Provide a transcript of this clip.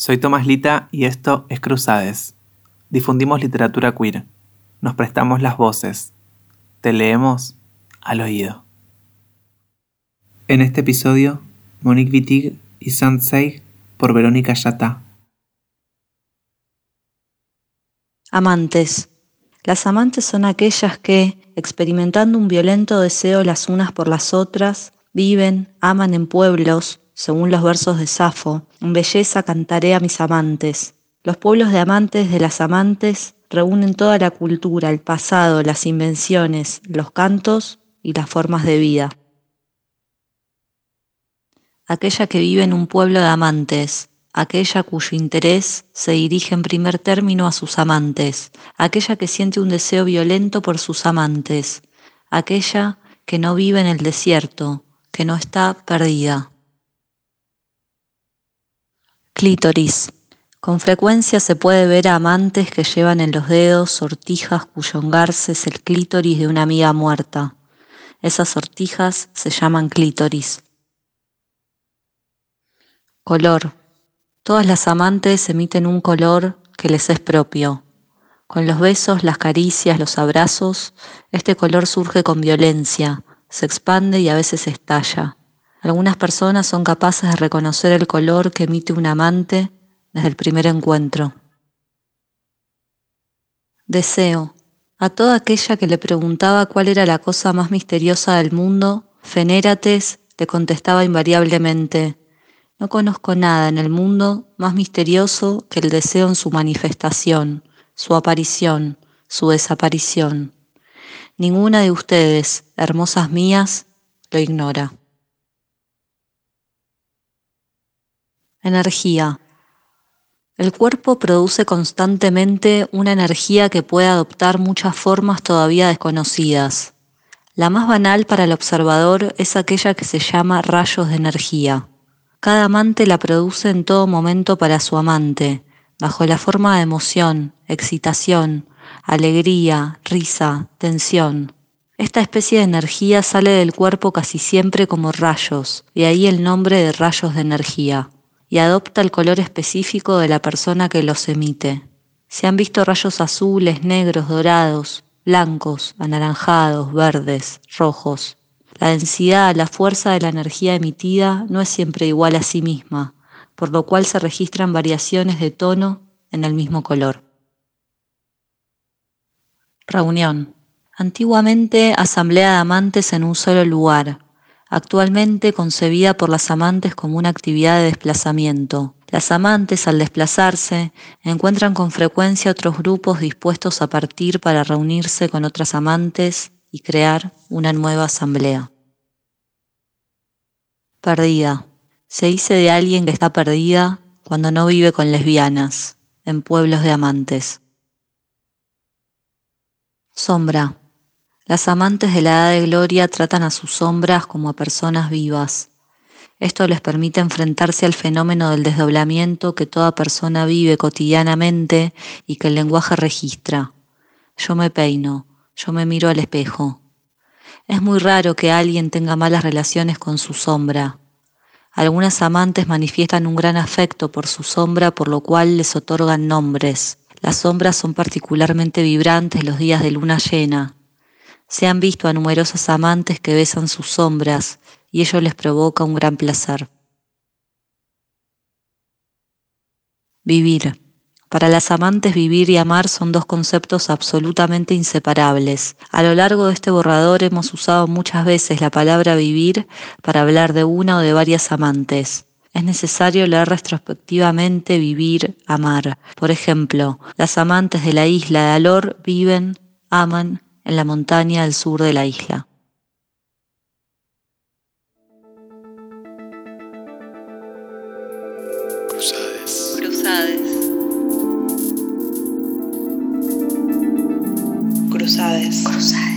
Soy Tomás Lita y esto es Cruzades. Difundimos literatura queer. Nos prestamos las voces. Te leemos al oído. En este episodio, Monique Wittig y Sandsei por Verónica Yata. Amantes. Las amantes son aquellas que, experimentando un violento deseo las unas por las otras, viven, aman en pueblos, según los versos de Safo, en belleza cantaré a mis amantes. Los pueblos de amantes de las amantes reúnen toda la cultura, el pasado, las invenciones, los cantos y las formas de vida. Aquella que vive en un pueblo de amantes, aquella cuyo interés se dirige en primer término a sus amantes, aquella que siente un deseo violento por sus amantes, aquella que no vive en el desierto, que no está perdida. Clítoris. Con frecuencia se puede ver a amantes que llevan en los dedos sortijas cuyo hongarse es el clítoris de una amiga muerta. Esas sortijas se llaman clítoris. Color. Todas las amantes emiten un color que les es propio. Con los besos, las caricias, los abrazos, este color surge con violencia, se expande y a veces estalla. Algunas personas son capaces de reconocer el color que emite un amante desde el primer encuentro. Deseo. A toda aquella que le preguntaba cuál era la cosa más misteriosa del mundo, Fenérates le contestaba invariablemente, no conozco nada en el mundo más misterioso que el deseo en su manifestación, su aparición, su desaparición. Ninguna de ustedes, hermosas mías, lo ignora. Energía. El cuerpo produce constantemente una energía que puede adoptar muchas formas todavía desconocidas. La más banal para el observador es aquella que se llama rayos de energía. Cada amante la produce en todo momento para su amante, bajo la forma de emoción, excitación, alegría, risa, tensión. Esta especie de energía sale del cuerpo casi siempre como rayos, y ahí el nombre de rayos de energía, y adopta el color específico de la persona que los emite. Se han visto rayos azules, negros, dorados, blancos, anaranjados, verdes, rojos, la densidad, la fuerza de la energía emitida no es siempre igual a sí misma, por lo cual se registran variaciones de tono en el mismo color. Reunión. Antiguamente asamblea de amantes en un solo lugar, actualmente concebida por las amantes como una actividad de desplazamiento. Las amantes, al desplazarse, encuentran con frecuencia otros grupos dispuestos a partir para reunirse con otras amantes y crear una nueva asamblea. Perdida. Se dice de alguien que está perdida cuando no vive con lesbianas, en pueblos de amantes. Sombra. Las amantes de la edad de gloria tratan a sus sombras como a personas vivas. Esto les permite enfrentarse al fenómeno del desdoblamiento que toda persona vive cotidianamente y que el lenguaje registra. Yo me peino, yo me miro al espejo. Es muy raro que alguien tenga malas relaciones con su sombra. Algunas amantes manifiestan un gran afecto por su sombra, por lo cual les otorgan nombres. Las sombras son particularmente vibrantes los días de luna llena. Se han visto a numerosas amantes que besan sus sombras y ello les provoca un gran placer. Vivir. Para las amantes vivir y amar son dos conceptos absolutamente inseparables. A lo largo de este borrador hemos usado muchas veces la palabra vivir para hablar de una o de varias amantes. Es necesario leer retrospectivamente vivir, amar. Por ejemplo, las amantes de la isla de Alor viven, aman en la montaña al sur de la isla. Cruzades. Cruzades. Cruzades. Cruzades.